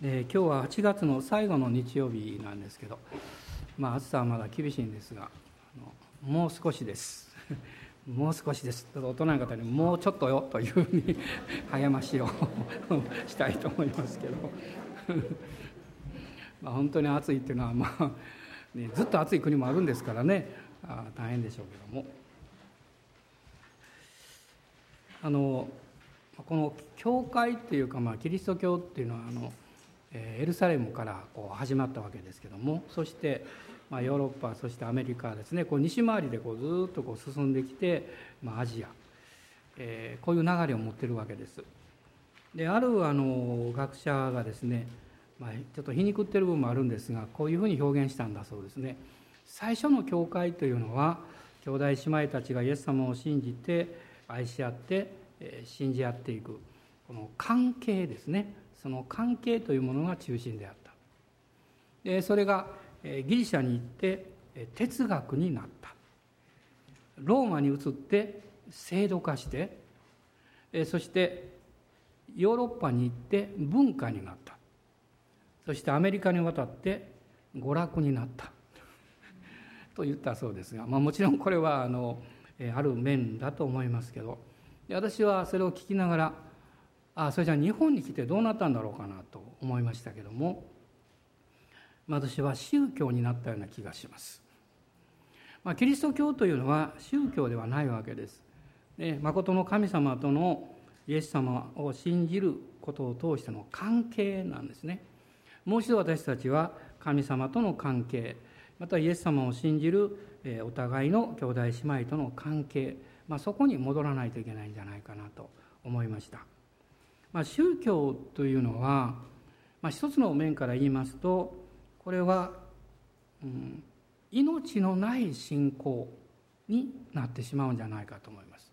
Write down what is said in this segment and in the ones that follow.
え、今日は8月の最後の日曜日なんですけど、まあ、暑さはまだ厳しいんですがもう少しです。もう少しです。大人の方にもうちょっとよというふうに 励ましを したいと思いますけど。まあ本当に暑いっていうのは、まあね、ずっと暑い国もあるんですからね。あ大変でしょうけども。あのこの教会っていうか、まあ、キリスト教っていうのはあのエルサレムからこう始まったわけですけどもそして、まあ、ヨーロッパそしてアメリカですねこう西回りでこうずっとこう進んできて、まあ、アジア、えー、こういう流れを持ってるわけです。であるあの学者がですね、まあ、ちょっと皮肉ってる部分もあるんですがこういうふうに表現したんだそうですね。最初の教会というのは兄弟姉妹たちがイエス様を信じて愛し合って信じ合っていくこの関係ですねその関係というものが中心であった。でそれがギリシャに行って哲学になった。ローマに移って制度化してそしてヨーロッパに行って文化になった。そしてアメリカに渡って娯楽になった。と言ったそうですが、まあ、もちろんこれはあのある面だと思いますけど。私はそれを聞きながらあそれじゃあ日本に来てどうなったんだろうかなと思いましたけども私は宗教になったような気がします。まあ、キリスト教というのは宗教ではないわけです。ね、誠の神様とのイエス様を信じることを通しての関係なんですね。もう一度私たちは神様との関係またイエス様を信じるお互いの兄弟姉妹との関係、まあ、そこに戻らないといけないんじゃないかなと思いました。まあ、宗教というのは、まあ、一つの面から言いますとこれは、うん、命のない信仰になってしまうんじゃないかと思います。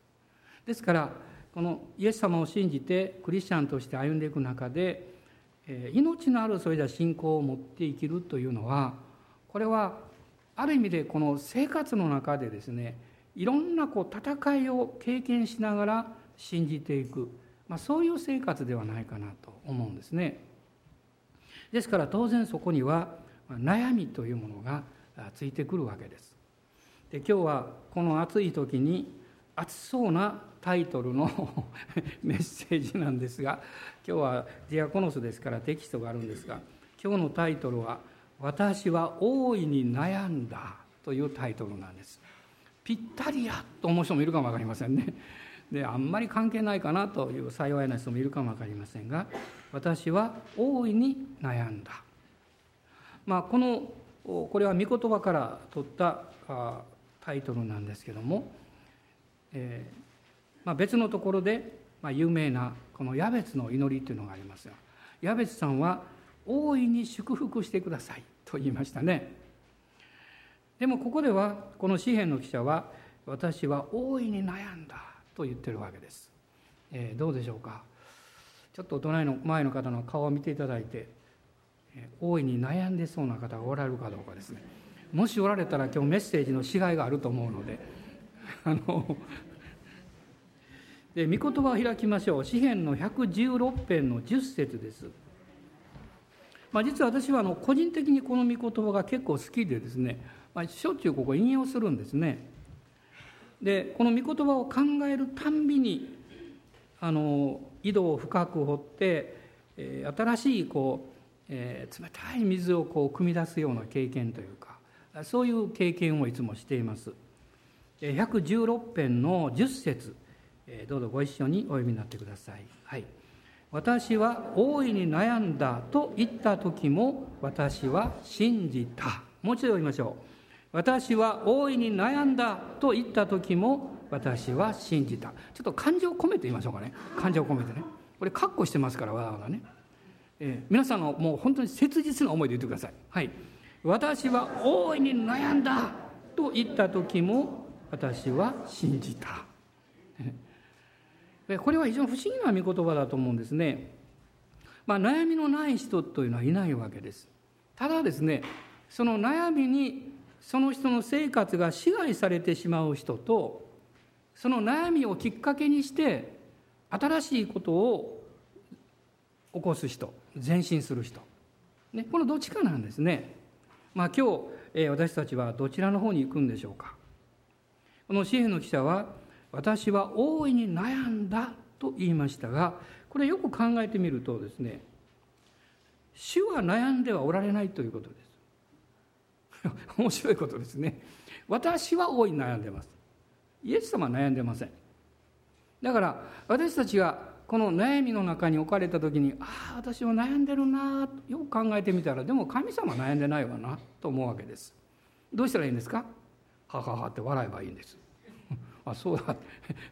ですからこのイエス様を信じてクリスチャンとして歩んでいく中で、えー、命のあるそれじゃ信仰を持って生きるというのはこれはある意味でこの生活の中でですねいろんなこう戦いを経験しながら信じていくまあ、そういう生活ではないかなと思うんですね。ですから当然そこには悩みというものがついてくるわけです。で今日はこの暑い時に暑そうなタイトルの メッセージなんですが今日はディアコノスですからテキストがあるんですが今日のタイトルは「私は大いに悩んだ」というタイトルなんです。ぴったりやと思う人もいるかも分かりませんね。であんまり関係ないかなという幸いな人もいるかも分かりませんが私は大いに悩んだ、まあ、このこれは御言葉から取ったタイトルなんですけども、えーまあ、別のところで、まあ、有名なこのヤベツの祈りというのがありますがヤベツさんは「大いに祝福してください」と言いましたね。でもここではこの詩篇の記者は「私は大いに悩んだ」と言ってるわけです、えー、どうでしょうか？ちょっとお隣の前の方の顔を見ていただいて、えー、大いに悩んでそうな方がおられるかどうかですね。もしおられたら今日メッセージのしがいがあると思うので あので御言葉を開きましょう。詩篇の116編の10節です、まあ、実は私はあの個人的にこの御言葉が結構好きでですね、まあ、しょっちゅうここ引用するんですね。でこの御言葉を考えるたんびにあの井戸を深く掘って、えー、新しいこう、えー、冷たい水をこう汲み出すような経験というかそういう経験をいつもしています。116編の10節どうぞご一緒にお読みになってください。はい、私は大いに悩んだと言った時も私は信じた。もう一度読みましょう。私は大いに悩んだと言った時も私は信じた。ちょっと感情を込めて言いましょうかね。感情を込めてね。これカッコしてますからわざわざね、えー、皆さんのもう本当に切実な思いで言ってください。はい。私は大いに悩んだと言った時も私は信じた。これは非常に不思議な御言葉だと思うんですね。まあ悩みのない人というのはいないわけです。ただですねその悩みにその人の生活が支配されてしまう人とその悩みをきっかけにして新しいことを起こす人前進する人、ね、このどっちかなんですね。まあ、今日、私たちはどちらの方に行くんでしょうか。この紙幣の記者は私は大いに悩んだと言いましたがこれよく考えてみるとですね主は悩んではおられないということです 面白いことですね。私は大いに悩んでます。イエス様は悩んでません。だから私たちがこの悩みの中に置かれた時にああ私は悩んでるなよく考えてみたらでも神様悩んでないわなと思うわけです。どうしたらいいんですか？はははって笑えばいいんです。あそうだ。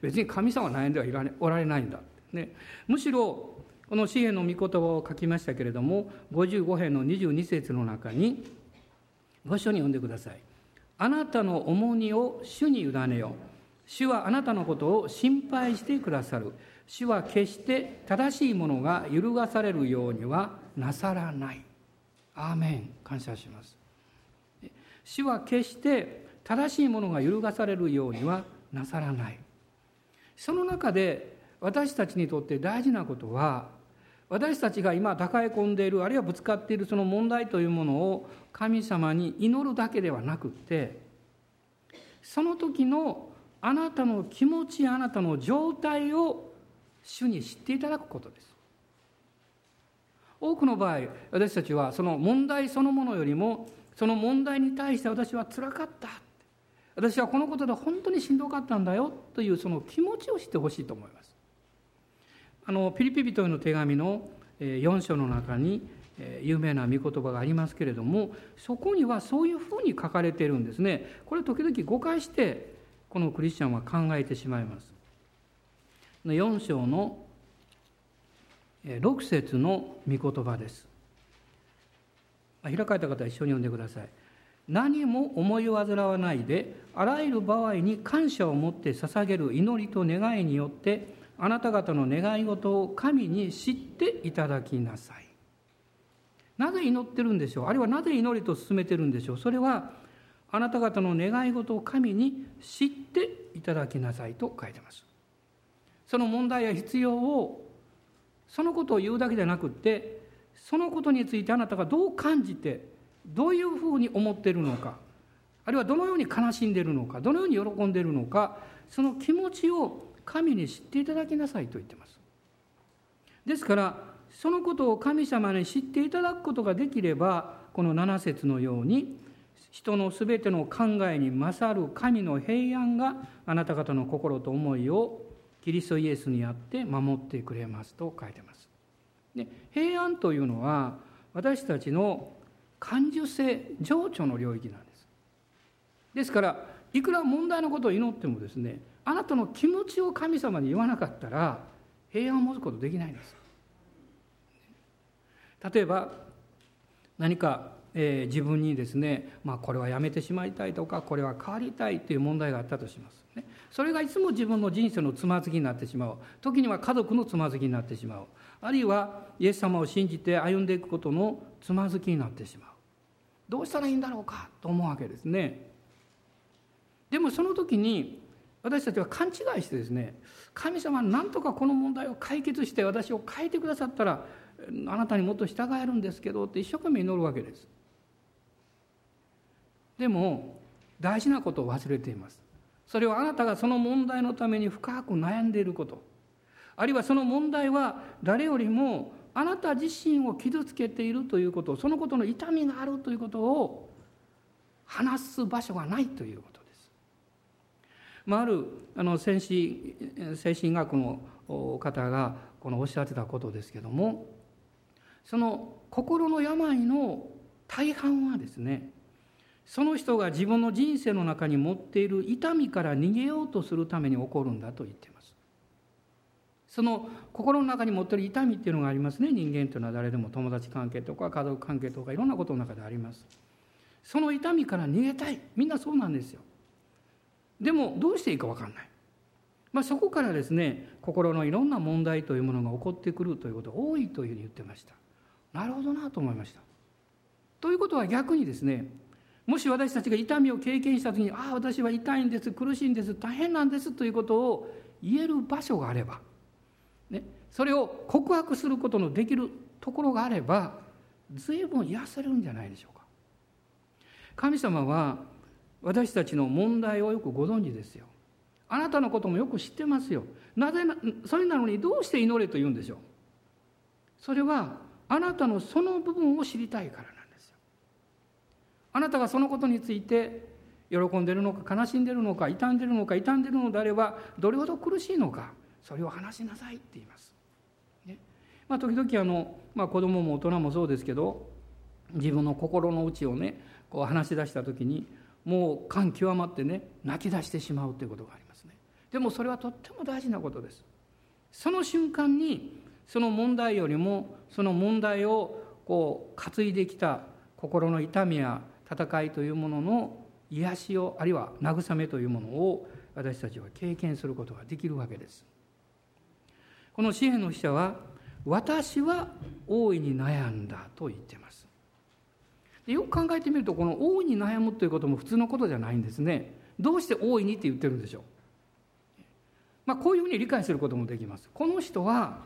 別に神様悩んではいら、ね、おられないんだ、ね、むしろこの詩篇の御言葉を書きましたけれども55編の22節の中にご一緒に読んでくださいあなたの重荷を主に委ねよう主はあなたのことを心配してくださる主は決して正しいものが揺るがされるようにはなさらない。アーメン感謝します。主は決して正しいものが揺るがされるようにはなさらない。その中で私たちにとって大事なことは私たちが今抱え込んでいるあるいはぶつかっているその問題というものを神様に祈るだけではなくってその時のあなたの気持ちあなたの状態を主に知っていただくことです。多くの場合私たちはその問題そのものよりもその問題に対して私はつらかった。私はこのことで本当にしんどかったんだよというその気持ちを知ってほしいと思います。あのピリピ人への手紙の4章の中に有名な御言葉がありますけれどもそこにはそういうふうに書かれているんですねこれ時々誤解してこのクリスチャンは考えてしまいます4章の6節の御言葉です。開かれた方は一緒に読んでください。何も思い煩わないであらゆる場合に感謝を持って捧げる祈りと願いによってあなた方の願い事を神に知っていただきなさい。なぜ祈ってるんでしょう？あるいはなぜ祈りと進めてるんでしょう？それはあなた方の願い事を神に知っていただきなさいと書いてます。その問題や必要をそのことを言うだけじゃなくってそのことについてあなたがどう感じてどういうふうに思っているのかあるいはどのように悲しんでいるのかどのように喜んでいるのかその気持ちを神に知っていただきなさいと言ってます。ですからそのことを神様に知っていただくことができればこの7節のように人のすべての考えに勝る神の平安があなた方の心と思いをキリストイエスにあって守ってくれますと書いてます。で平安というのは私たちの感受性情緒の領域なんです。ですからいくら問題のことを祈ってもですねあなたの気持ちを神様に言わなかったら平安を持つことできないんです。例えば何か、えー、自分にですね、まあ、これはやめてしまいたいとかこれは変わりたいという問題があったとします。ね、それがいつも自分の人生のつまずきになってしまう。時には家族のつまずきになってしまう。あるいはイエス様を信じて歩んでいくことのつまずきになってしまう。どうしたらいいんだろうかと思うわけですね。でもその時に私たちは勘違いしてですね神様は何とかこの問題を解決して私を変えてくださったらあなたにもっと従えるんですけどって一生懸命祈るわけです。でも大事なことを忘れています。それはあなたがその問題のために深く悩んでいること。あるいはその問題は誰よりもあなた自身を傷つけているということそのことの痛みがあるということを話す場所がないということ。まあ、あるあの精神精神学の方がこのおっしゃってたことですけどもその心の病の大半はですねその人が自分の人生の中に持っている痛みから逃げようとするために起こるんだと言っています。その心の中に持っている痛みっていうのがありますね人間というのは誰でも友達関係とか家族関係とかいろんなことの中であります。その痛みから逃げたいみんなそうなんですよ。でもどうしていいか分かんない。まあ、そこからですね心のいろんな問題というものが起こってくるということが多いというふうに言ってました。なるほどなと思いました。ということは逆にですねもし私たちが痛みを経験した時に「ああ私は痛いんです苦しいんです大変なんです」ということを言える場所があれば、ね、それを告白することのできるところがあれば随分癒されるんじゃないでしょうか神様は私たちの問題をよくご存知ですよ。あなたのこともよく知ってますよ。なぜなそれなのにどうして祈れと言うんでしょう。それはあなたのその部分を知りたいからなんですよ。あなたがそのことについて喜んでるのか悲しんでるのか傷んでるのか傷んでるのであればどれほど苦しいのかそれを話しなさいって言います、ね。まあ、時々あの、まあ、子供も大人もそうですけど自分の心の内をねこう話し出した時にもう感極まってね泣き出してしまうということがありますね。でもそれはとっても大事なことです。その瞬間にその問題よりもその問題をこう担いできた心の痛みや戦いというものの癒しをあるいは慰めというものを私たちは経験することができるわけです。この詩篇の記者は「私は大いに悩んだ」と言ってます。よく考えてみるとこの大いに悩むということも普通のことじゃないんですねどうして大いにって言ってるんでしょう？まあこういうふうに理解することもできますこの人は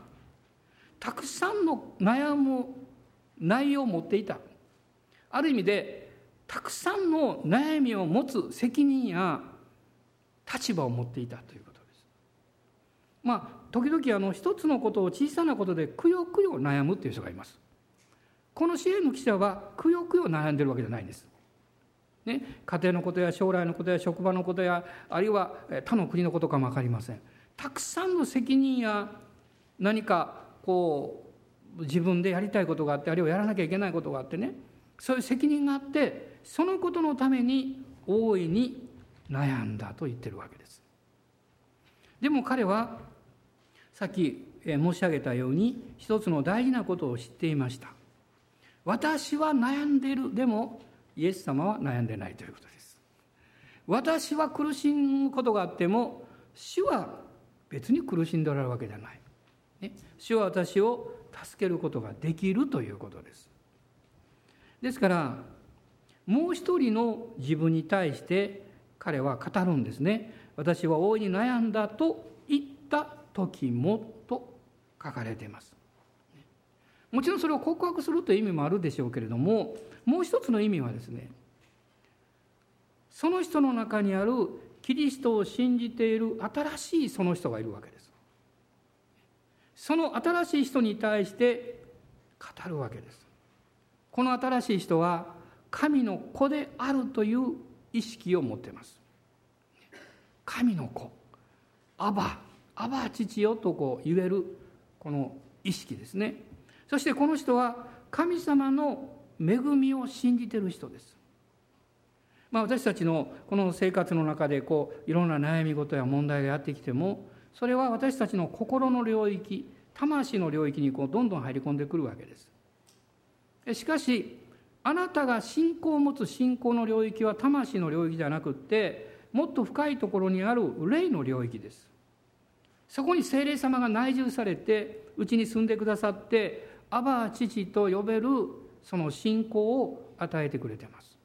たくさんの悩む内容を持っていたある意味でたくさんの悩みを持つ責任や立場を持っていたということです。まあ時々あの一つのことを小さなことでくよくよ悩むっていう人がいます。この支援の記者はくよくよ悩んでるわけじゃないんです。ね、家庭のことや将来のことや職場のことやあるいは他の国のことかも分かりません。たくさんの責任や何かこう自分でやりたいことがあってあるいはやらなきゃいけないことがあってねそういう責任があってそのことのために大いに悩んだと言ってるわけです。でも彼はさっき申し上げたように一つの大事なことを知っていました。私は悩んでいるでもイエス様は悩んでないということです。私は苦しむことがあっても主は別に苦しんでおられるわけじゃない。ね、主は私を助けることができるということです。ですからもう一人の自分に対して彼は語るんですね。私は大いに悩んだと言った時もと書かれています。もちろんそれを告白するという意味もあるでしょうけれどももう一つの意味はですねその人の中にあるキリストを信じている新しいその人がいるわけです。その新しい人に対して語るわけです。この新しい人は神の子であるという意識を持っています。神の子。アバ。アバ父よとこう言えるこの意識ですね。そしてこの人は神様の恵みを信じている人です。まあ、私たちのこの生活の中でこういろんな悩み事や問題がやってきてもそれは私たちの心の領域魂の領域にこうどんどん入り込んでくるわけです。しかしあなたが信仰を持つ信仰の領域は魂の領域じゃなくってもっと深いところにある霊の領域です。そこに精霊様が内住されてうちに住んでくださってアバ父と呼べるその信仰を与えてくれてます。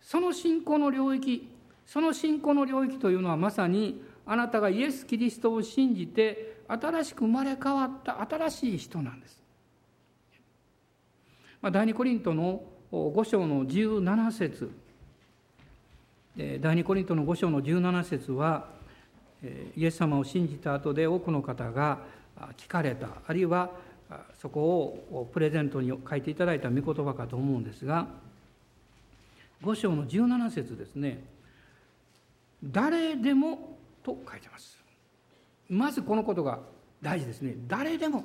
その信仰の領域その信仰の領域というのはまさにあなたがイエス・キリストを信じて新しく生まれ変わった新しい人なんです。まあ、第二コリントの5章の17節。第二コリントの5章の17節はイエス様を信じた後で多くの方が聞かれた。あるいはそこをプレゼントに書いていただいた御言葉かと思うんですが5章の17節ですね。誰でもと書いてます。まずこのことが大事ですね。誰でも。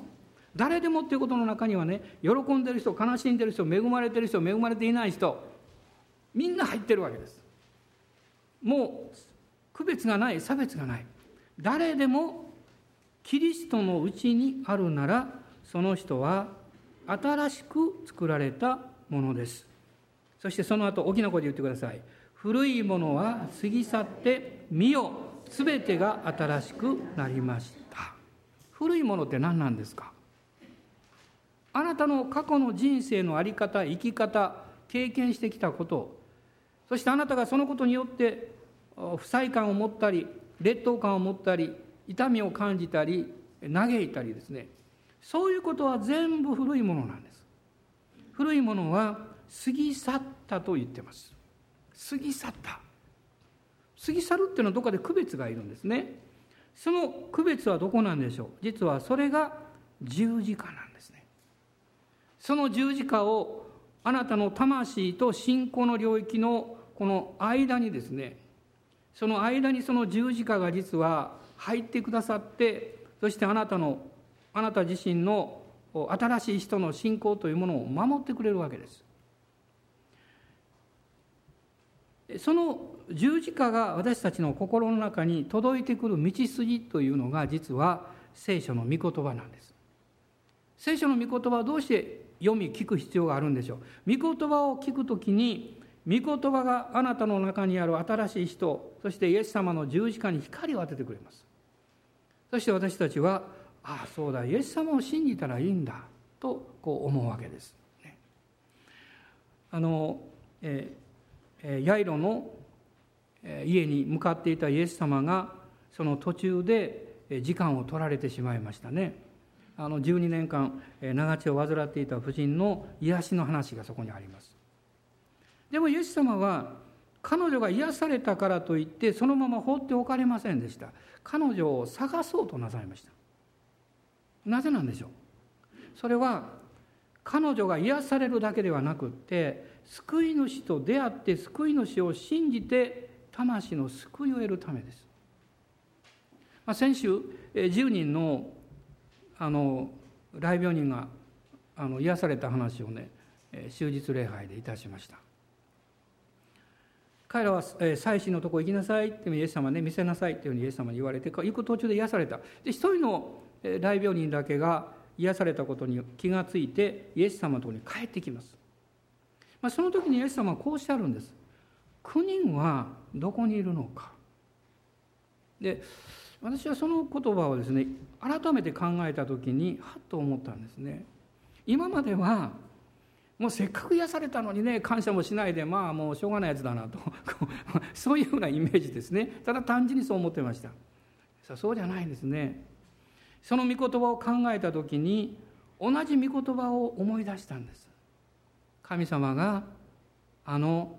誰でもっていうことの中にはね喜んでる人悲しんでる人恵まれてる人恵まれていない人みんな入ってるわけです。もう区別がない差別がない。誰でもキリストのうちにあるならその人は新しく作られたものです。そしてその後大きな声で言ってください。古いものは過ぎ去って見よ全てが新しくなりました。古いものって何なんですか？あなたの過去の人生の在り方生き方経験してきたこと。そしてあなたがそのことによって不快感を持ったり劣等感を持ったり痛みを感じたり嘆いたりですね。そういうことは全部古いものなんです。古いものは過ぎ去ったと言ってます。過ぎ去った。過ぎ去るっていうのはどこかで区別がいるんですね。その区別はどこなんでしょう。実はそれが十字架なんですね。その十字架をあなたの魂と信仰の領域のこの間にですねその間にその十字架が実は入ってくださってそしてあなたのあなた自身の新しい人の信仰というものを守ってくれるわけです。その十字架が私たちの心の中に届いてくる道筋というのが実は聖書の御言葉なんです。聖書の御言葉はどうして読み聞く必要があるんでしょう。御言葉を聞くときに御言葉があなたの中にある新しい人そしてイエス様の十字架に光を当ててくれます。そして私たちはああそうだイエス様を信じたらいいんだとこう思うわけです、ね、あの、えー、ヤイロの家に向かっていたイエス様がその途中で時間を取られてしまいましたね。あの12年間長血を患っていた婦人の癒しの話がそこにあります。でもイエス様は彼女が癒されたからといってそのまま放っておかれませんでした。彼女を探そうとなさいました。なぜなんでしょう？それは彼女が癒されるだけではなくって救い主と出会って救い主を信じて魂の救いを得るためです、まあ、先週10人のあの来病人があの癒された話をね終日礼拝でいたしました。彼らは祭司のとこ行きなさいってイエス様ね見せなさいっていうふうにイエス様に言われて行く途中で癒された。で一人の大病人だけが癒されたことに気がついてイエス様のところに帰ってきます、まあ、その時にイエス様はこうおっしてあるんです。9人はどこにいるのか。で私はその言葉をですね改めて考えた時にはっと思ったんですね。今まではもうせっかく癒されたのにね感謝もしないでまあもうしょうがないやつだなと。そういうふうなイメージですね。ただ単純にそう思ってました。そうじゃないんですね。その御言葉を考えた時に同じ御言葉を思い出したんです。神様があの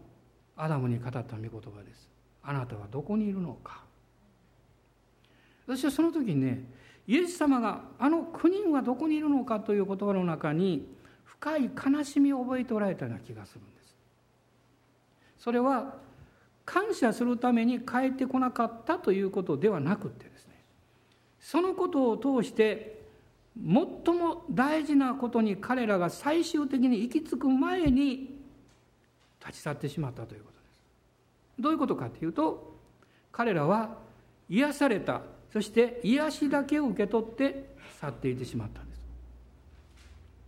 アダムに語った御言葉です。あなたはどこにいるのか。私はその時にねイエス様があの9人はどこにいるのかという言葉の中に深い悲しみを覚えておられたような気がするんです。それは感謝するために帰ってこなかったということではなくてですねそのことを通して最も大事なことに彼らが最終的に行き着く前に立ち去ってしまったということです。どういうことかというと彼らは癒されたそして癒しだけを受け取って去っていってしまったんです、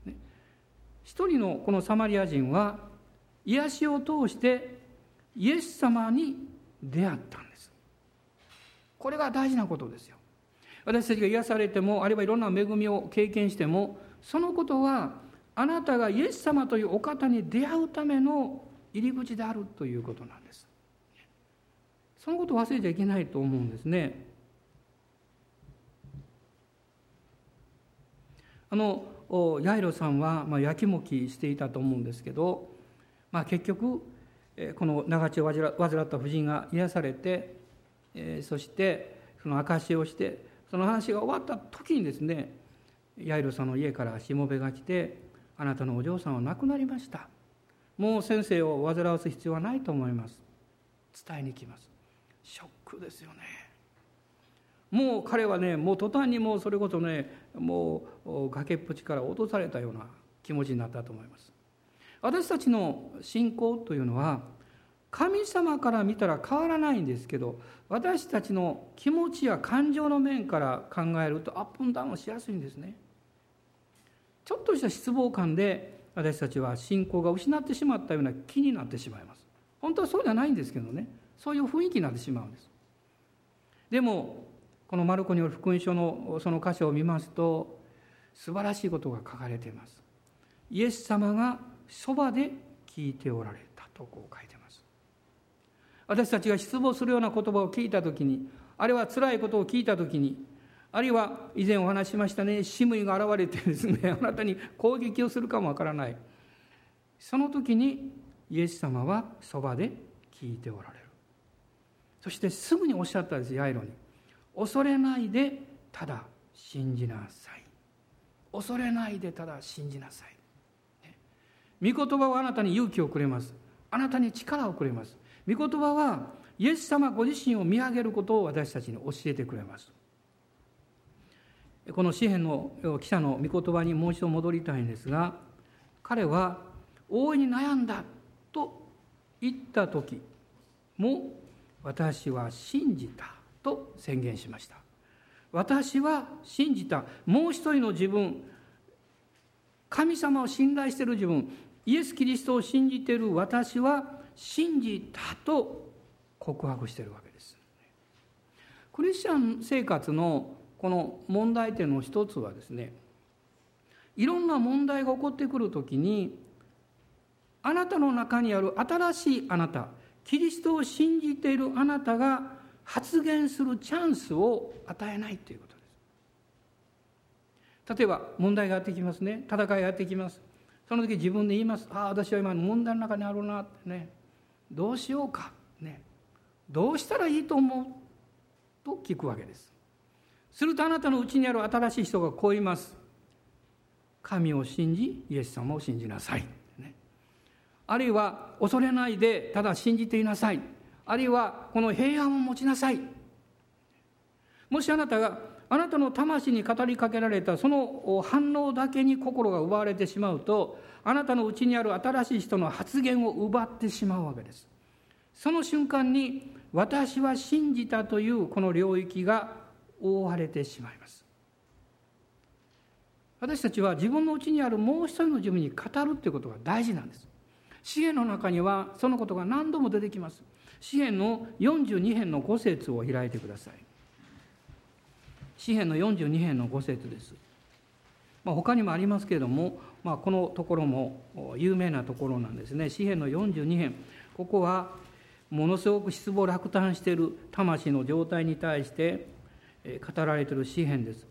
ね、一人のこのサマリア人は癒しを通してイエス様に出会ったんです。これが大事なことですよ。私たちが癒されてもあるいはいろんな恵みを経験してもそのことはあなたがイエス様というお方に出会うための入り口であるということなんです。そのことを忘れちゃいけないと思うんですね。あのヤイロさんは、まあ、やきもきしていたと思うんですけど、まあ、結局この長血を患った婦人が癒されてそしてその証しをしてその話が終わった時にですねヤイロさんの家からしもべが来て「あなたのお嬢さんは亡くなりました」もう先生を煩わす必要はないと思います。伝えに来ます。ショックですよね。もう彼はねもう途端にもうそれこそねもう崖っぷちから落とされたような気持ちになったと思います。私たちの信仰というのは神様から見たら変わらないんですけど私たちの気持ちや感情の面から考えるとアップンダウンしやすいんですね。ちょっとした失望感で私たちは信仰が失ってしまったような気になってしまいます。本当はそうじゃないんですけどね。そういう雰囲気になってしまうんです。でもこのマルコによる福音書のその箇所を見ますと素晴らしいことが書かれています。イエス様がそばで聞いておられたとこう書いてます。私たちが失望するような言葉を聞いた時にあるいは辛いことを聞いた時にあるいは以前お話しましたねシムイが現れてですね あなたに攻撃をするかもわからない。その時にイエス様はそばで聞いておられる。そしてすぐにおっしゃったんですヤイロに。恐れないでただ信じなさい。恐れないでただ信じなさい。御言葉はあなたに勇気をくれます。あなたに力をくれます。御言葉はイエス様ご自身を見上げることを私たちに教えてくれます。この詩篇の記者の御言葉にもう一度戻りたいんですが彼は大いに悩んだと言った時も私は信じたと宣言しました。私は信じた。もう一人の自分神様を信頼している自分イエス・キリストを信じている私は信じたと告白しているわけです。クリスチャン生活のこの問題点の一つはですねいろんな問題が起こってくるときにあなたの中にある新しいあなたキリストを信じているあなたが発言するチャンスを与えないということです。例えば問題がやってきますね。戦いがやってきます。その時自分で言います。ああ私は今問題の中にあるなってね。どうしようか？ね。どうしたらいいと思う？と聞くわけです。するとあなたのうちにある新しい人がこう言います。神を信じイエス様を信じなさい、ね、あるいは恐れないでただ信じていなさい。あるいはこの平安を持ちなさい。もしあなたがあなたの魂に語りかけられたその反応だけに心が奪われてしまうとあなたのうちにある新しい人の発言を奪ってしまうわけです。その瞬間に私は信じたというこの領域が覆われてしまいます。私たちは自分のうちにあるもう一人の自分に語るということが大事なんです。詩篇の中にはそのことが何度も出てきます。詩篇の42編の5節を開いてください。詩篇の42編の5節です、まあ、他にもありますけれども、まあ、このところも有名なところなんですね。詩篇の42編。ここはものすごく失望落胆している魂の状態に対して語られている詩篇です。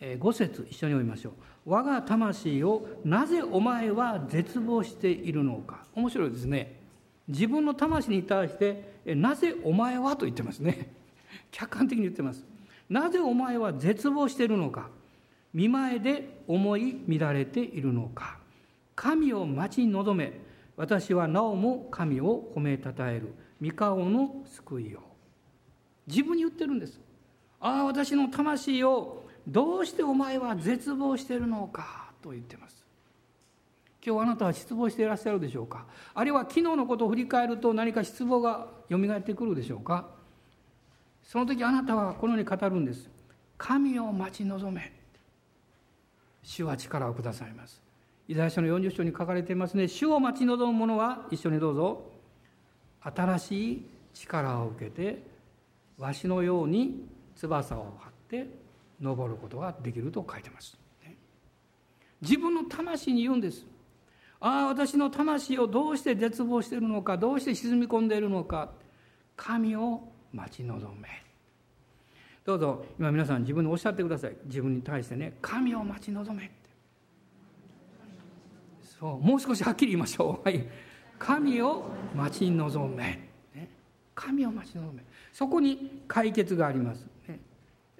5節一緒に読みましょう。我が魂をなぜお前は絶望しているのか。面白いですね。自分の魂に対してなぜお前はと言ってますね。客観的に言ってます。なぜお前は絶望しているのか。見前で思い乱れているのか。神を待ち望め。私はなおも神を褒めたたえる。三顔の救いを。自分に言ってるんです。ああ私の魂をどうしてお前は絶望してるのか。と言ってます。今日あなたは失望していらっしゃるでしょうか。あるいは昨日のことを振り返ると何か失望がよみがえってくるでしょうか。その時あなたはこのように語るんです。神を待ち望め。主は力をくださいます。イザヤ書の40章に書かれていますね。主を待ち望む者は一緒にどうぞ。新しい力を受けてわしのように翼を張って登ることができると書いてます、自分の魂に言うんです。ああ私の魂をどうして絶望しているのかどうして沈み込んでいるのか神を待ち望め。どうぞ今皆さん自分でおっしゃってください。自分に対してね神を待ち望めって。そうもう少しはっきり言いましょう。はい。神を待ち望め、ね、神を待ち望め。そこに解決があります、ね、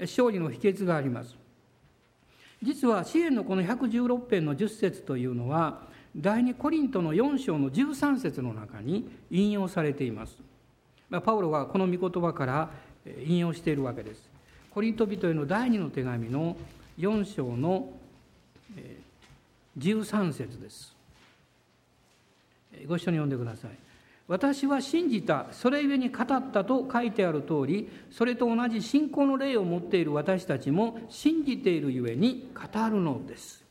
勝利の秘訣があります。実は支援のこの116編の10節というのは第2コリントの4章の13節の中に引用されています。パウロがこの御言葉から引用しているわけです。コリント人への第二の手紙の4章の13節です。ご一緒に読んでください。私は信じた、それゆえに語ったと書いてある通り、それと同じ信仰の霊を持っている私たちも信じているゆえに語るのです。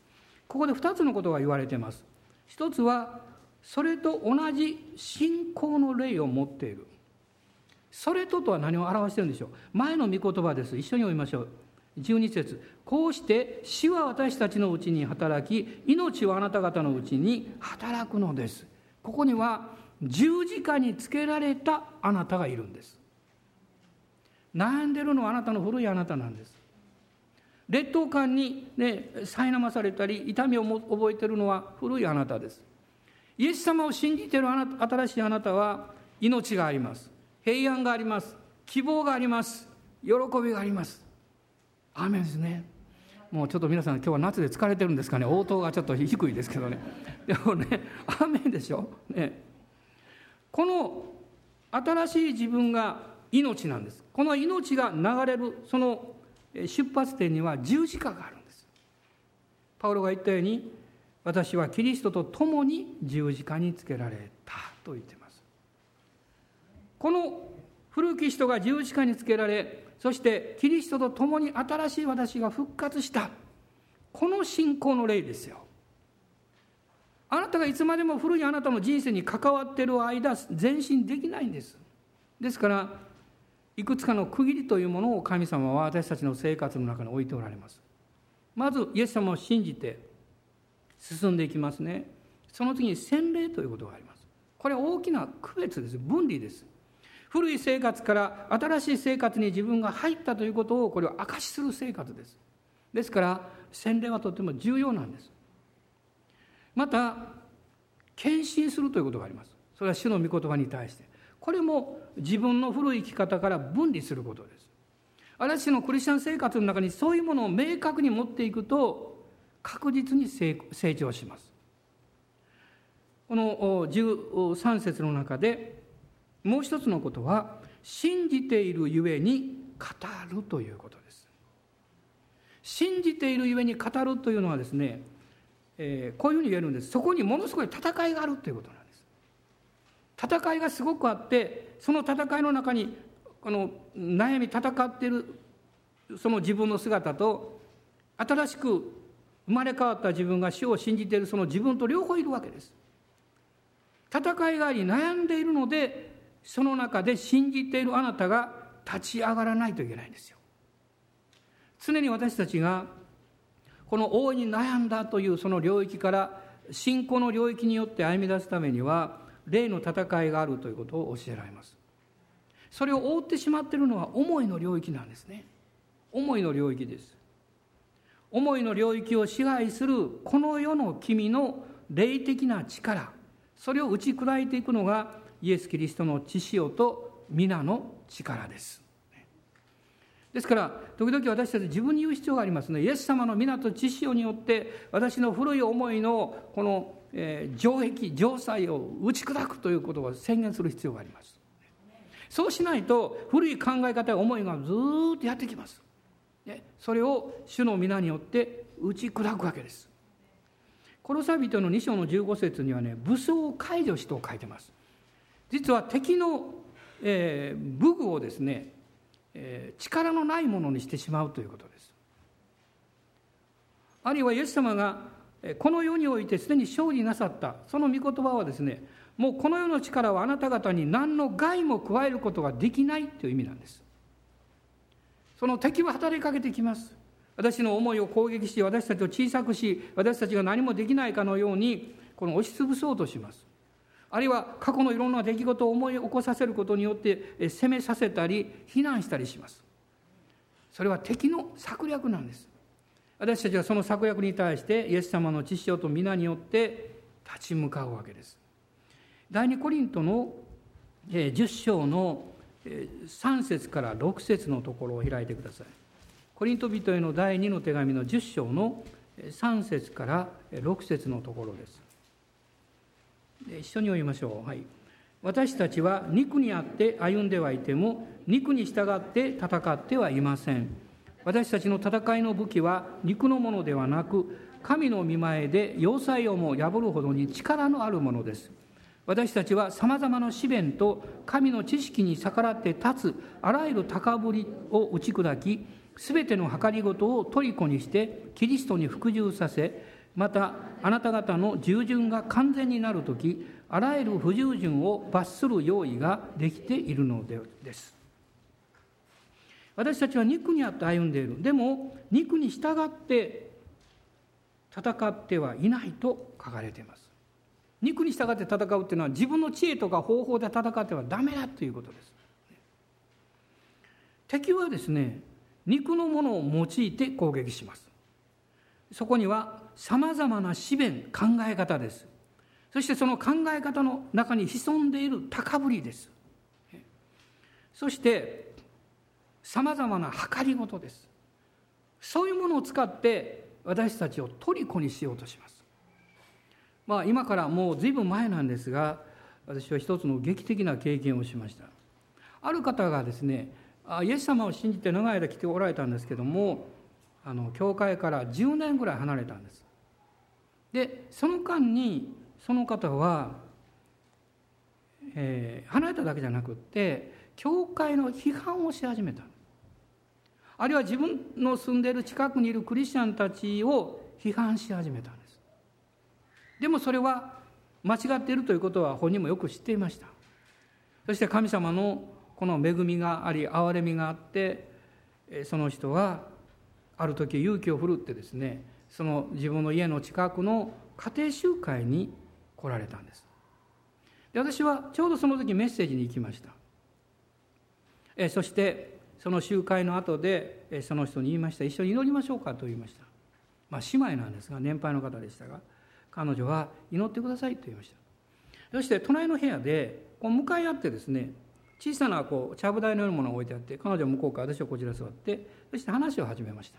ここで2つのことが言われています。一つは、それと同じ信仰の霊を持っている。それととは何を表してるんでしょう？前の御言葉です。一緒に読みましょう。12節。こうして死は私たちのうちに働き命はあなた方のうちに働くのです。ここには十字架につけられたあなたがいるんです。悩んでるのはあなたの古いあなたなんです。劣等感にね苛まされたり痛みを覚えてるのは古いあなたです。イエス様を信じてるあなた新しいあなたは命があります。平安があります。希望があります。喜びがあります。アーメンですね。もうちょっと皆さん今日は夏で疲れてるんですかね。応答がちょっと低いですけどね。でもねアーメンでしょ？ね。この新しい自分が命なんです。この命が流れるその出発点には十字架があるんです。パウロが言ったように私はキリストと共に十字架につけられたと言ってこの古き人が十字架につけられそしてキリストと共に新しい私が復活したこの信仰の例ですよ。あなたがいつまでも古いあなたの人生に関わっている間前進できないんです。ですからいくつかの区切りというものを神様は私たちの生活の中に置いておられます。まずイエス様を信じて進んでいきますね。その次に洗礼ということがあります。これは大きな区別です。分離です。古い生活から新しい生活に自分が入ったということをこれを証しする生活です。ですから洗礼はとても重要なんです。また献身するということがあります。それは主の御言葉に対して。これも自分の古い生き方から分離することです。私のクリスチャン生活の中にそういうものを明確に持っていくと確実に成長します。この13節の中でもう一つのことは信じているゆえに語るということです。信じているゆえに語るというのはですね、えー、こういうふうに言えるんです。そこにものすごい戦いがあるということなんです。戦いがすごくあってその戦いの中にこの悩み戦っているその自分の姿と新しく生まれ変わった自分が死を信じているその自分と両方いるわけです。戦いがあり悩んでいるのでその中で信じているあなたが立ち上がらないといけないんですよ。常に私たちがこの大いに悩んだというその領域から信仰の領域によって歩み出すためには霊の戦いがあるということを教えられます。それを覆ってしまっているのは思いの領域なんですね。思いの領域です。思いの領域を支配するこの世の君の霊的な力それを打ち砕いていくのがイエス・キリストの血潮と皆の力です。ですから時々私たち自分に言う必要がありますね。イエス様の皆と血潮によって私の古い思いのこの、え、城壁城塞を打ち砕くということを宣言する必要があります。そうしないと古い考え方や思いがずっとやってきます。それを主の皆によって打ち砕くわけです。コロサビトの2章の15節にはね武装を解除しと書いてます。実は敵の、えー、武具をですね、えー、力のないものにしてしまうということです。あるいはイエス様がこの世においてすでに勝利なさった。その御言葉はですねもうこの世の力はあなた方に何の害も加えることができないという意味なんです。その敵は働きかけてきます。私の思いを攻撃し私たちを小さくし私たちが何もできないかのようにこの押しつぶそうとします。あるいは過去のいろんな出来事を思い起こさせることによって責めさせたり非難したりします。それは敵の策略なんです。私たちはその策略に対してイエス様の知識と皆によって立ち向かうわけです。第二コリントの10章の3節から6節のところを開いてください。コリント人への第2の手紙の10章の3節から6節のところです。一緒に読みましょう。はい。私たちは肉にあって歩んではいても肉に従って戦ってはいません。私たちの戦いの武器は肉のものではなく神の見前で要塞をも破るほどに力のあるものです。私たちはさまざまな試練と神の知識に逆らって立つあらゆる高ぶりを打ち砕きすべての計りごとを虜にしてキリストに服従させまたあなた方の従順が完全になる時あらゆる不従順を罰する用意ができているのです。私たちは肉にあって歩んでいる。でも肉に従って戦ってはいないと書かれています。肉に従って戦うっていうのは自分の知恵とか方法で戦ってはダメだということです。敵はですね肉のものを用いて攻撃します。そこにはさまざまな思弁考え方です。そしてその考え方の中に潜んでいる高ぶりです。そしてさまざまな計りごとです。そういうものを使って私たちを虜にしようとします。まあ今からもう随分前なんですが私は一つの劇的な経験をしました。ある方がですねイエス様を信じて長い間来ておられたんですけどもあの教会から10年ぐらい離れたんです。でその間にその方は、えー、離れただけじゃなくって教会の批判をし始めたあるいは自分の住んでいる近くにいるクリスチャンたちを批判し始めたんです。でもそれは間違っているということは本人もよく知っていました。そして神様のこの恵みがあり憐れみがあってその人はある時勇気を振るってですねその自分の家の近くの家庭集会に来られたんです。で私はちょうどその時メッセージに行きました。えそしてその集会の後でえその人に言いました。一緒に祈りましょうかと言いました。まあ姉妹なんですが年配の方でしたが彼女は祈ってくださいと言いました。そして隣の部屋でこう向かい合ってですね小さなこうちゃぶ台のようなものが置いてあって彼女は向こうから私はこちら座ってそして話を始めました。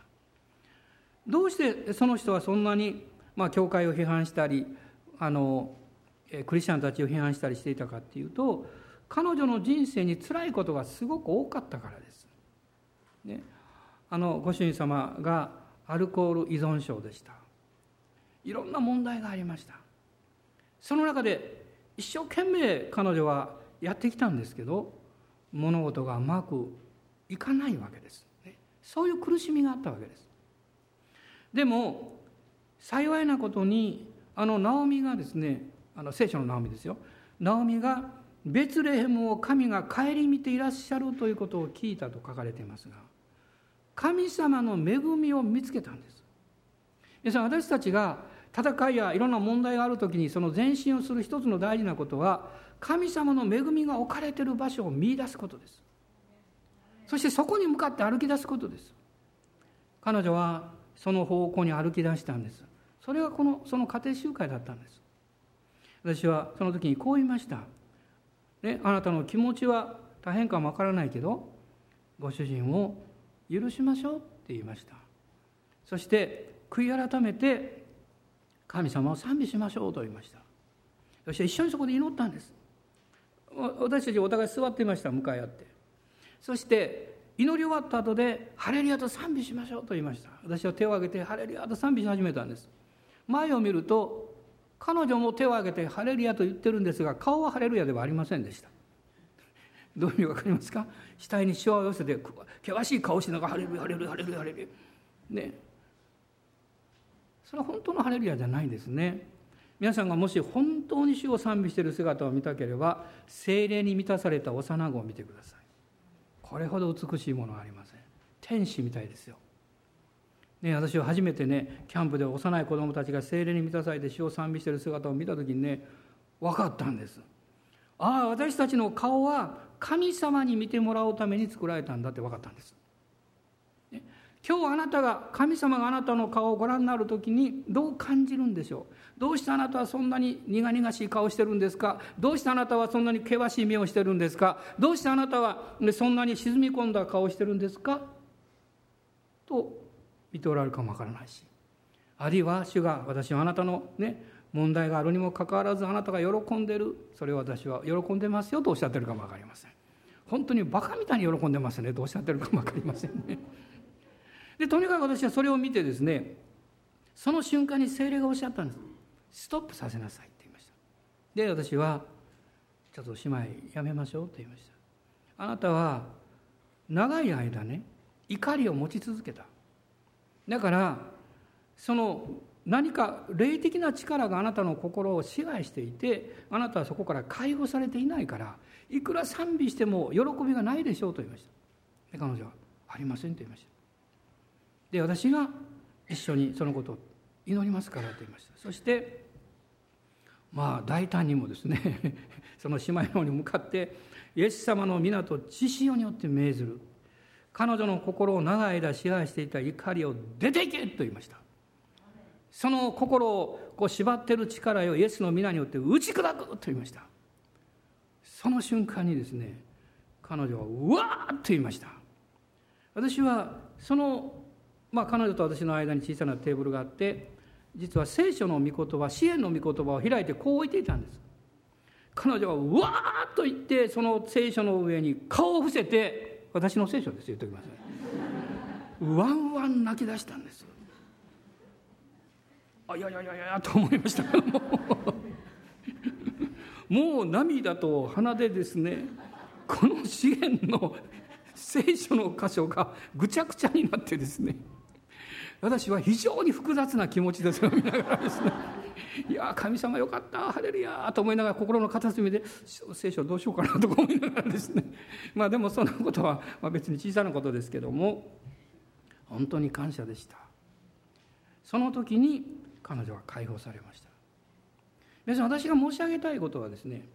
どうしてその人はそんなに、まあ、教会を批判したりあのクリスチャンたちを批判したりしていたかっていうと彼女の人生に辛いことがすごく多かったからです。ね、あのご主人様がアルコール依存症でした。いろんな問題がありました。その中で一生懸命彼女はやってきたんですけど物事がうまくいかないわけです。ねそういう苦しみがあったわけです。でも幸いなことにあのナオミがですねあの聖書のナオミですよ。ナオミがベツレヘムを神が顧みていらっしゃるということを聞いたと書かれていますが神様の恵みを見つけたんです。皆さん私たちが戦いやいろんな問題がある時にその前進をする一つの大事なことは神様の恵みが置かれている場所を見いだすことです。そしてそこに向かって歩き出すことです。彼女はその方向に歩き出したんです。それがこのその家庭集会だったんです。私はその時にこう言いました。ね、あなたの気持ちは大変かもわからないけどご主人を許しましょうって言いました。そして悔い改めて神様を賛美しましょうと言いました。そして一緒にそこで祈ったんです。私たちお互い座っていました向かい合って。そして祈り終わった後で「ハレルヤと賛美しましょう」と言いました。私は手を挙げて「ハレルヤと賛美し始めたんです。前を見ると彼女も手を挙げてハレルヤと言ってるんですが顔はハレルヤではありませんでした。どういう意味わかりますか？額にしわを寄せて険しい顔しながらハレルヤハレルヤハレルヤハレルヤ。ね。それは本当のハレルヤじゃないんですね。皆さんがもし本当に主を賛美している姿を見たければ精霊に満たされた幼子を見てください。これほど美しいものはありません。天使みたいですよ。ね、私は初めてねキャンプで幼い子供たちが精霊に満たされて死を賛美している姿を見た時にね分かったんです。ああ私たちの顔は神様に見てもらうために作られたんだって分かったんです、今日あなたが神様があなたの顔をご覧になる時にどう感じるんでしょう？どうしてあなたはそんなに苦々しい顔してるんですか？どうしてあなたはそんなに険しい目をしてるんですか？どうしてあなたはそんなに沈み込んだ顔してるんですか？と見ておられるかもわからないし。あるいは主が私はあなたのね問題があるにもかかわらずあなたが喜んでる。それを私は喜んでますよとおっしゃってるかも分かりません。本当にバカみたいに喜んでますね。とおっしゃってるかも分かりませんね。でとにかく私はそれを見てですねその瞬間に精霊がおっしゃったんです。ストップさせなさいって言いました。で私はちょっと姉妹やめましょうと言いました。あなたは長い間ね怒りを持ち続けた。だからその何か霊的な力があなたの心を支配していてあなたはそこから解放されていないからいくら賛美しても喜びがないでしょうと言いました。で彼女は「ありません」と言いました。で私が一緒にそのことを祈りますからと言いました。そしてまあ大胆にもですね その姉妹の方に向かってイエス様の皆と知識によって命ずる彼女の心を長い間支配していた怒りを出ていけと言いました。その心をこう縛っている力をイエスの皆によって打ち砕くと言いました。その瞬間にですね彼女はうわーっと言いました。私はその、まあ、彼女と私の間に小さなテーブルがあって実は聖書の御言葉支援の御言葉を開いてこう置いていたんです。彼女はうわーっと言ってその聖書の上に顔を伏せて私の聖書です言っておきます。ワンワン泣き出したんです。あいやいやいやいやと思いました。けどももう涙と鼻でですねこの資源の聖書の箇所がぐちゃぐちゃになってですね。私は非常に複雑な気持ちでそれを見ながらですねいや神様よかったハレルヤと思いながら心の片隅で聖書どうしようかなとか思いながらですね。まあでもそんなことは、ま、別に小さなことですけども本当に感謝でした。その時に彼女は解放されました。皆さん私が申し上げたいことはですね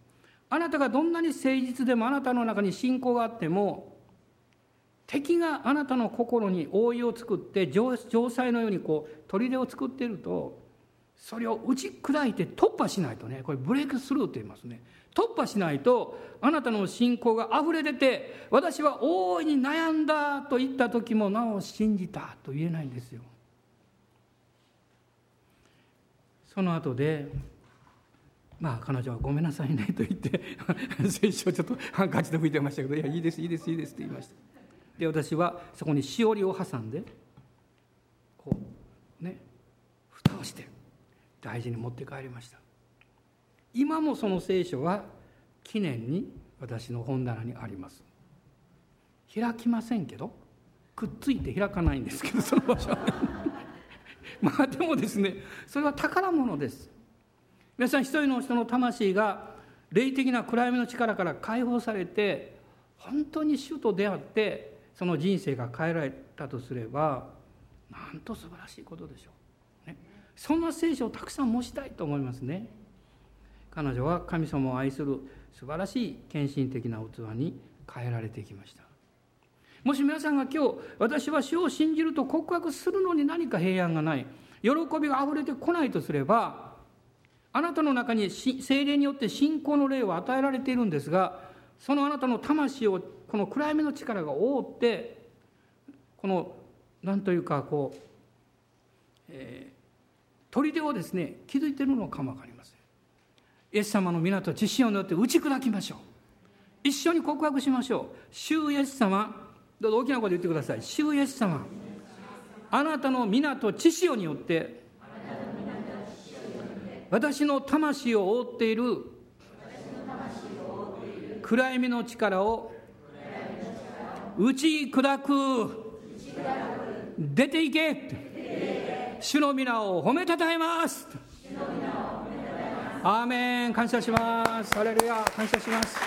あなたがどんなに誠実でもあなたの中に信仰があっても敵があなたの心に覆いを作って城塞のようにこう砦を作っているとそれを打ち砕いて突破しないとねこれブレイクスルーと言いますね。突破しないとあなたの信仰があふれ出て私は大いに悩んだと言った時もなお信じたと言えないんですよ。その後でまあ彼女は「ごめんなさいね」と言って 聖書をちょっとハンカチで拭いてましたけど「いやいいですいいですいいです」って言いました。で私はそこにしおりを挟んでこうね蓋をして大事に持って帰りました。今もその聖書は記念に私の本棚にあります。開きませんけどくっついて開かないんですけどその場所。は まあでもですねそれは宝物です。皆さん一人の人の魂が霊的な暗闇の力から解放されて本当に主と出会ってその人生が変えられたとすればなんと素晴らしいことでしょう、ね、そんな聖書をたくさん持ちたいと思いますね。彼女は神様を愛する素晴らしい献身的な器に変えられていきました。もし皆さんが今日私は主を信じると告白するのに何か平安がない。喜びがあふれてこないとすればあなたの中に精霊によって信仰の霊を与えられているんですがそのあなたの魂をこの暗闇の力が覆ってこの何というかこう、えー、砦をですね築いているのかも分かりません。イエス様の港知識をによって打ち砕きましょう。一緒に告白しましょう「主イエス様どうぞ大きな声で言ってください。主イエス様、あなたの港知潮によって、私の魂を覆っている暗闇の力を打ち砕く。出ていけ主の皆を褒めたたえますアーメン。感謝します。ハレルヤ。感謝します。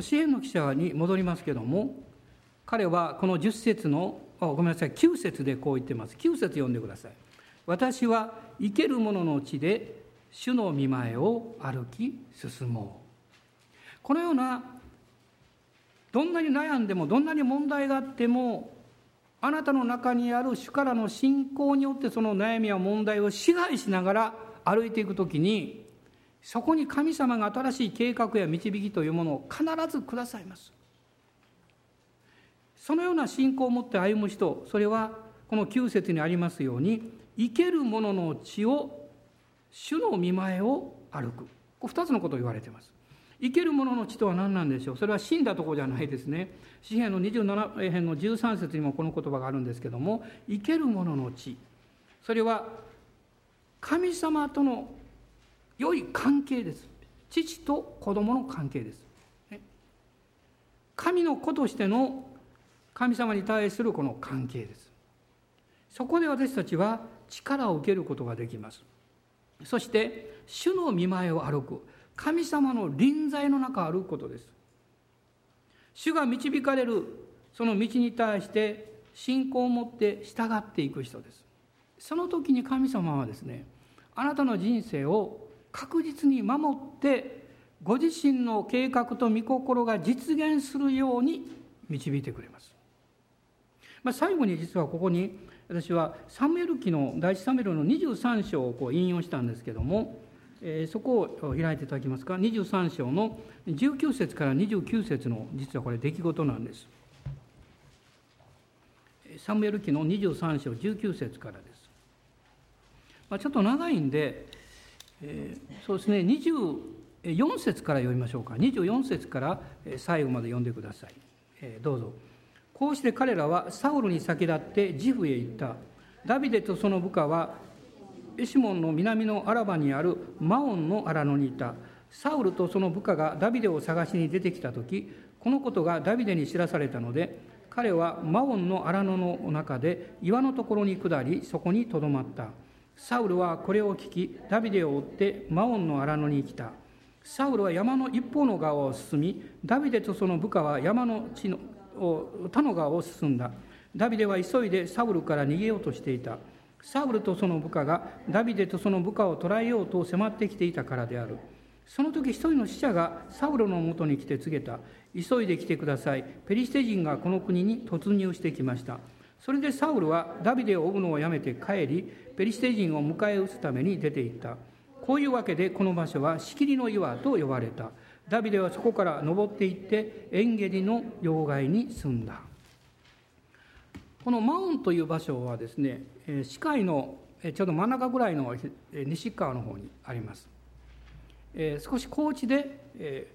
支援の記者に戻りますけれども彼はこの10節のごめんなさい。9節でこう言ってます。9節読んでください。私は生ける者の地で主の見前を歩き進もう。このようなどんなに悩んでもどんなに問題があってもあなたの中にある主からの信仰によってその悩みや問題を支配しながら歩いていくときにそこに神様が新しい計画や導きというものを必ずくださいます。そのような信仰を持って歩む人それはこの9節にありますように生ける者の血を主の見前を歩く。2つのことを言われています。生ける者の血とは何なんでしょう？それは死んだところじゃないですね。詩篇の27編の13節にもこの言葉があるんですけども生ける者の血。それは神様との良い関係です。父と子供の関係です。神の子としての神様に対するこの関係です。そこで私たちは力を受けることができます。そして主の見前を歩く神様の臨在の中を歩くことです主が導かれるその道に対して信仰を持って従っていく人ですその時に神様はですねあなたの人生を確実に守ってご自身の計画と御心が実現するように導いてくれます。まあ、最後に実はここに私はサムエル記の第一サムエルの23章をこう引用したんですけども、えー、そこを開いていただけますか？23章の19節から29節の実はこれ出来事なんです。サムエル記の23章19節からです。まあ、ちょっと長いんで、えー、そうですね24節から読みましょうか24節から最後まで読んでください、えー、どうぞこうして彼らはサウルに先立ってジフへ行った。ダビデとその部下はエシモンの南のアラバにあるマオンの荒野にいた。サウルとその部下がダビデを探しに出てきた時このことがダビデに知らされたので彼はマオンの荒野の中で岩のところに下りそこにとどまった。サウルはこれを聞きダビデを追ってマオンの荒野に来た。サウルは山の一方の側を進みダビデとその部下は山の地のを他の側を進んだ。ダビデは急いでサウルから逃げようとしていた。サウルとその部下がダビデとその部下を捕らえようと迫ってきていたからである。その時一人の使者がサウルのもとに来て告げた。急いで来てください。ペリシテ人がこの国に突入してきました。それでサウルはダビデを追うのをやめて帰りペリシテ人を迎え撃つために出て行った。こういうわけでこの場所は仕切りの岩と呼ばれた。ダビデはそこから登っていってエンゲリの要害に住んだ。このマウンという場所はですね視界のちょうど真ん中ぐらいの西側の方にあります。少し高地で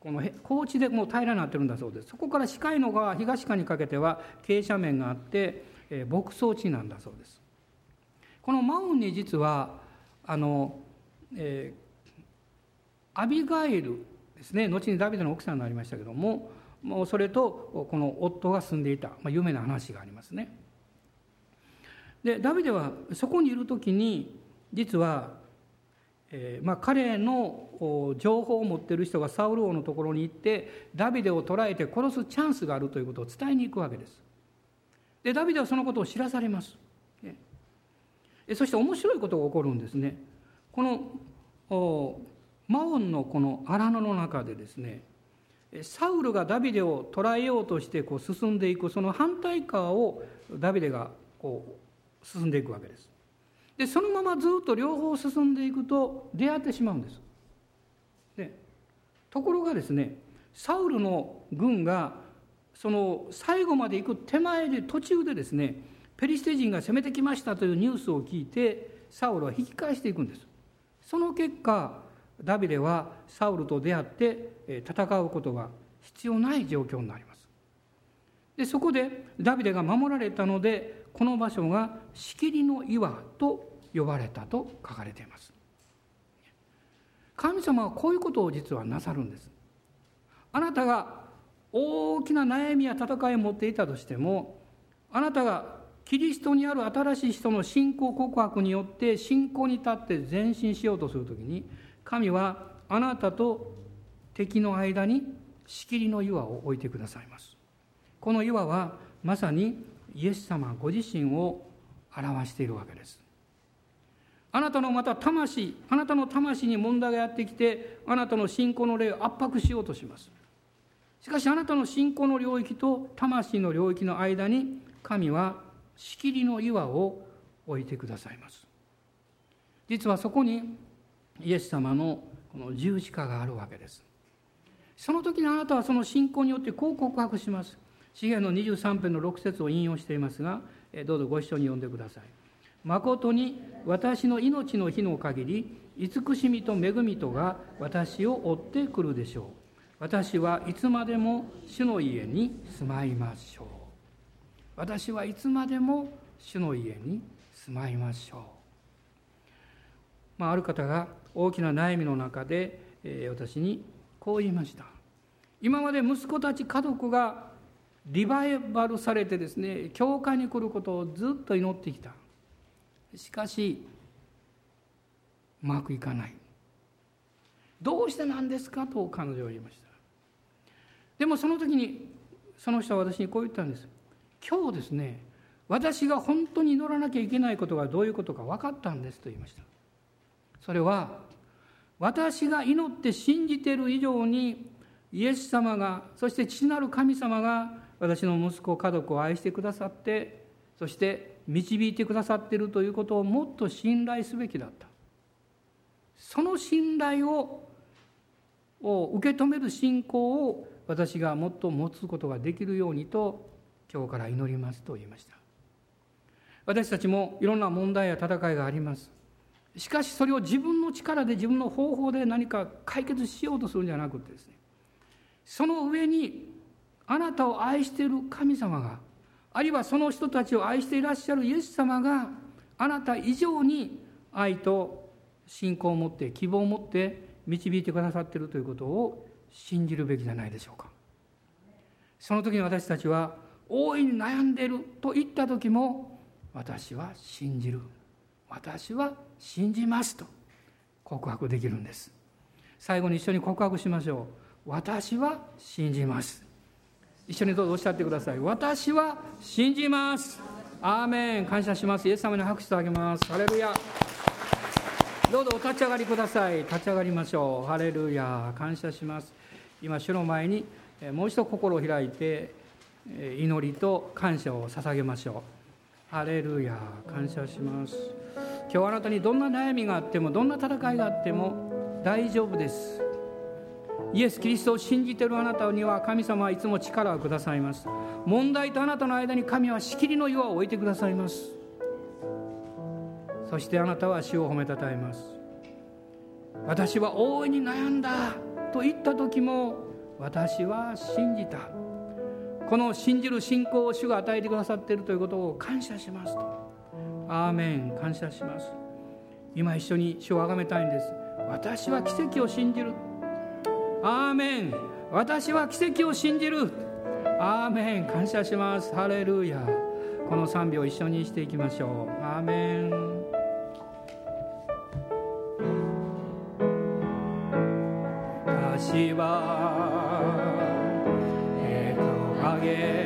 この高地でもう平らになってるんだそうです。そこから視界の側東側にかけては傾斜面があって牧草地なんだそうです。このマウンに実はあの、えー、アビガイルですね後にダビデの奥さんになりましたけどももうそれとこの夫が住んでいた、まあ、有名な話がありますね。でダビデはそこにいる時に実は、えーまあ、彼の情報を持ってる人がサウル王のところに行ってダビデを捕らえて殺すチャンスがあるということを伝えに行くわけです。でダビデはそのことを知らされます。そして面白いことが起こるんですね。このマオンのこの荒野の中でですねサウルがダビデを捕らえようとしてこう進んでいくその反対側をダビデがこう進んでいくわけです。でそのままずっと両方進んでいくと出会ってしまうんです。でところがですねサウルの軍がその最後まで行く手前で途中でですねペリシテ人が攻めてきましたというニュースを聞いてサウルは引き返していくんです。その結果ダビデはサウルと出会って戦うことが必要ない状況になります。でそこでダビデが守られたのでこの場所が「仕切りの岩」と呼ばれたと書かれています。神様はこういうことを実はなさるんです。あなたが大きな悩みや戦いを持っていたとしてもあなたがキリストにある新しい人の信仰告白によって信仰に立って前進しようとするときに神はあなたと敵の間に仕切りの岩を置いてくださいます。この岩はまさにイエス様ご自身を表しているわけです。あなたのまた魂あなたの魂に問題がやってきてあなたの信仰の霊を圧迫しようとします。しかしあなたの信仰の領域と魂の領域の間に神は仕切りの岩を置いてくださいます。実はそこにイエス様のこの十字架があるわけです。その時にあなたはその信仰によってこう告白します。詩篇の23編の6節を引用していますがどうぞご一緒に読んでください誠に私の命の日の限り慈しみと恵みとが私を追ってくるでしょう。私はいつまでも主の家に住まいましょう。私はいつまでも主の家に住まいましょう、まあ、ある方が大きな悩みの中で、え私にこう言いました。今まで息子たち家族がリバイバルされてですね教会に来ることをずっと祈ってきた。しかしうまくいかない。どうしてなんですか？と彼女は言いました。でもその時にその人は私にこう言ったんです。今日ですね私が本当に祈らなきゃいけないことがどういうことか分かったんですと言いました。それは私が祈って信じている以上にイエス様がそして父なる神様が私の息子家族を愛してくださってそして導いてくださっているということをもっと信頼すべきだった。その信頼をを受け止める信仰を私がもっと持つことができるようにと今日から祈りますと言いました。私たちもいろんな問題や戦いがあります。しかしそれを自分の力で自分の方法で何か解決しようとするんじゃなくてですねその上にあなたを愛している神様があるいはその人たちを愛していらっしゃるイエス様があなた以上に愛と信仰を持って希望を持って導いてくださっているということを信じるべきじゃないでしょうか。その時に私たちは大いに悩んでいると言った時も私は信じる。私は信じますと告白できるんです。最後に一緒に告白しましょう。私は信じます。一緒にどうぞおっしゃってください。私は信じます。アーメン。感謝します。イエス様に拍手をあげます。ハレルヤ。どうぞお立ち上がりください。立ち上がりましょう。ハレルヤ。感謝します。今主の前にもう一度心を開いて祈りと感謝を捧げましょう。ハレルヤ感謝します。今日あなたにどんな悩みがあってもどんな戦いがあっても大丈夫です。イエス・キリストを信じているあなたには神様はいつも力をくださいます。問題とあなたの間に神は仕切りの岩を置いてくださいます。そしてあなたは主を褒めたたえます。私は大いに悩んだと言った時も私は信じた。この信じる信仰を主が与えてくださっているということを感謝しますと。アーメン。感謝します。今一緒に主をあがめたいんです。私は奇跡を信じる。アーメン。私は奇跡を信じる。アーメン。感謝します。ハレルヤ。この賛美を一緒にしていきましょう。アーメン。私はと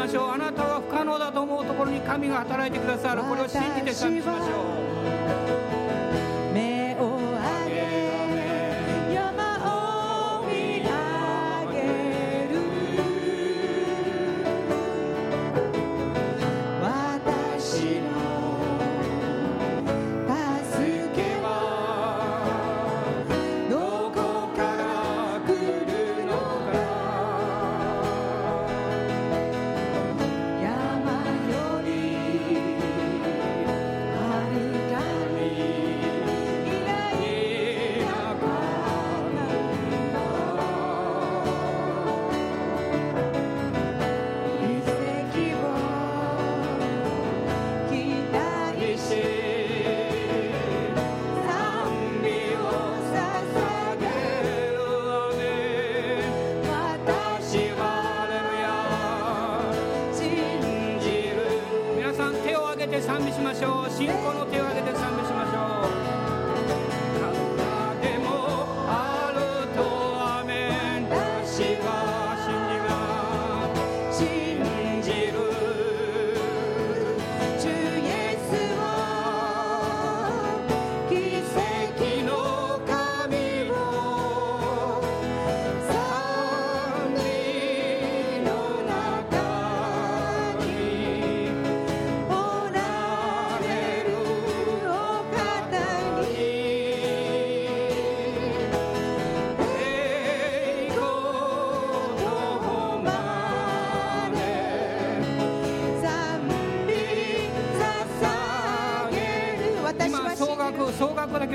ましょう。あなたは不可能だと思うところに神が働いてくださる。これを信じて感しましょう。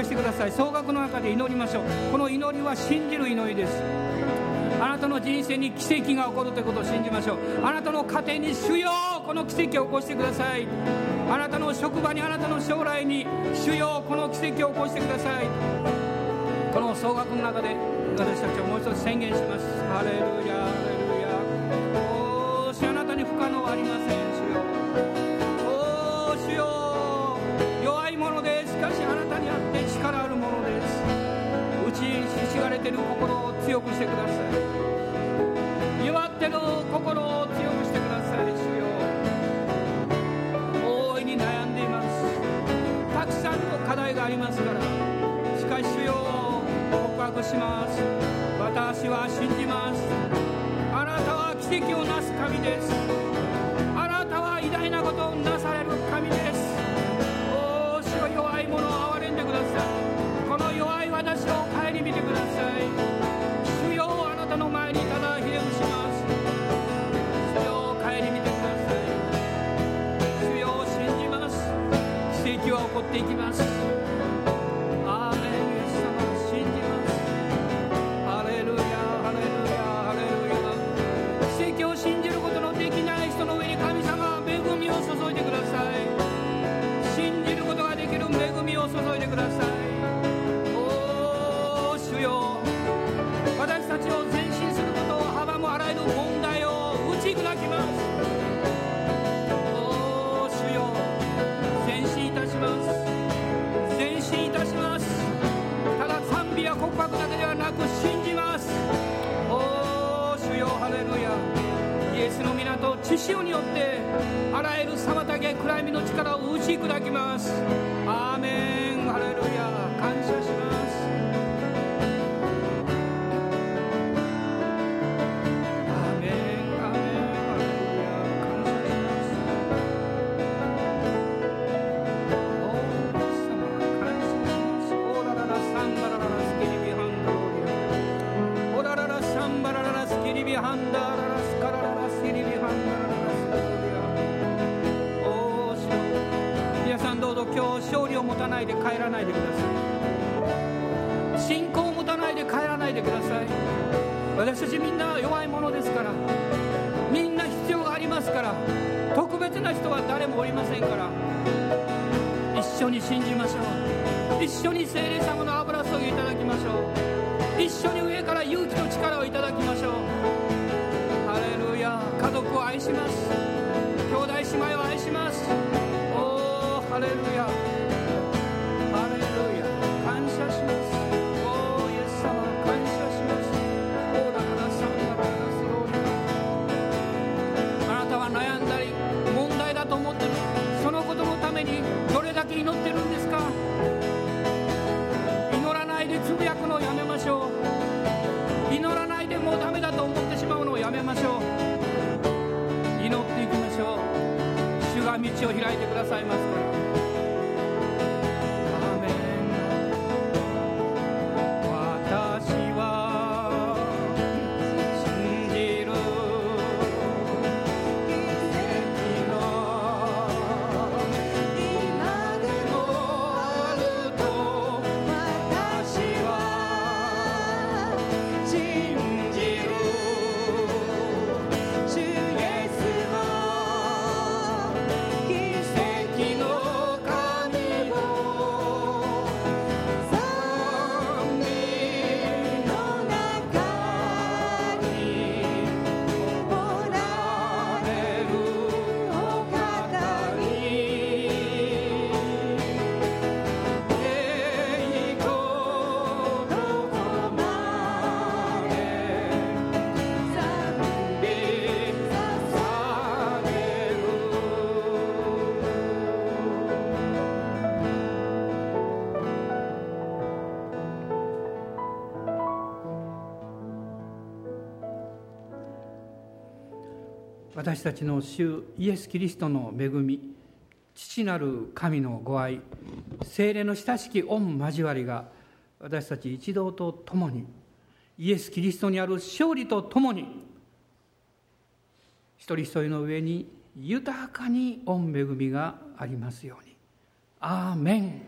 してください。総額の中で祈りましょう。この祈りは信じる祈りです。あなたの人生に奇跡が起こるということを信じましょう。あなたの家庭に主よこの奇跡を起こしてください。あなたの職場にあなたの将来に主よこの奇跡を起こしてください。この総額の中で私たちはもう一つ宣言します。ハレルヤる心を強くしてください弱ってる心を強くしてください主よ大いに悩んでいますたくさんの課題がありますからしかし主よ告白します私は信じますあなたは奇跡をなす神ですあなたは偉大なことをなさ血潮によってあらゆる妨げ暗闇の力を打ち砕きます。ちみんな弱いものですからみんな必要がありますから特別な人は誰もおりませんから一緒に信じましょう。一緒に精霊様の油注ぎいただきましょう。一緒に上から勇気と力をいただきましょう。ハレルヤ家族を愛します。のをやめましょう祈らないでもうダメだと思ってしまうのをやめましょう祈っていきましょう主が道を開いてくださいますからたちの主イエス・キリストの恵み父なる神のご愛精霊の親しき御交わりが私たち一同と共にイエス・キリストにある勝利と共に一人一人の上に豊かに御恵みがありますように。アーメン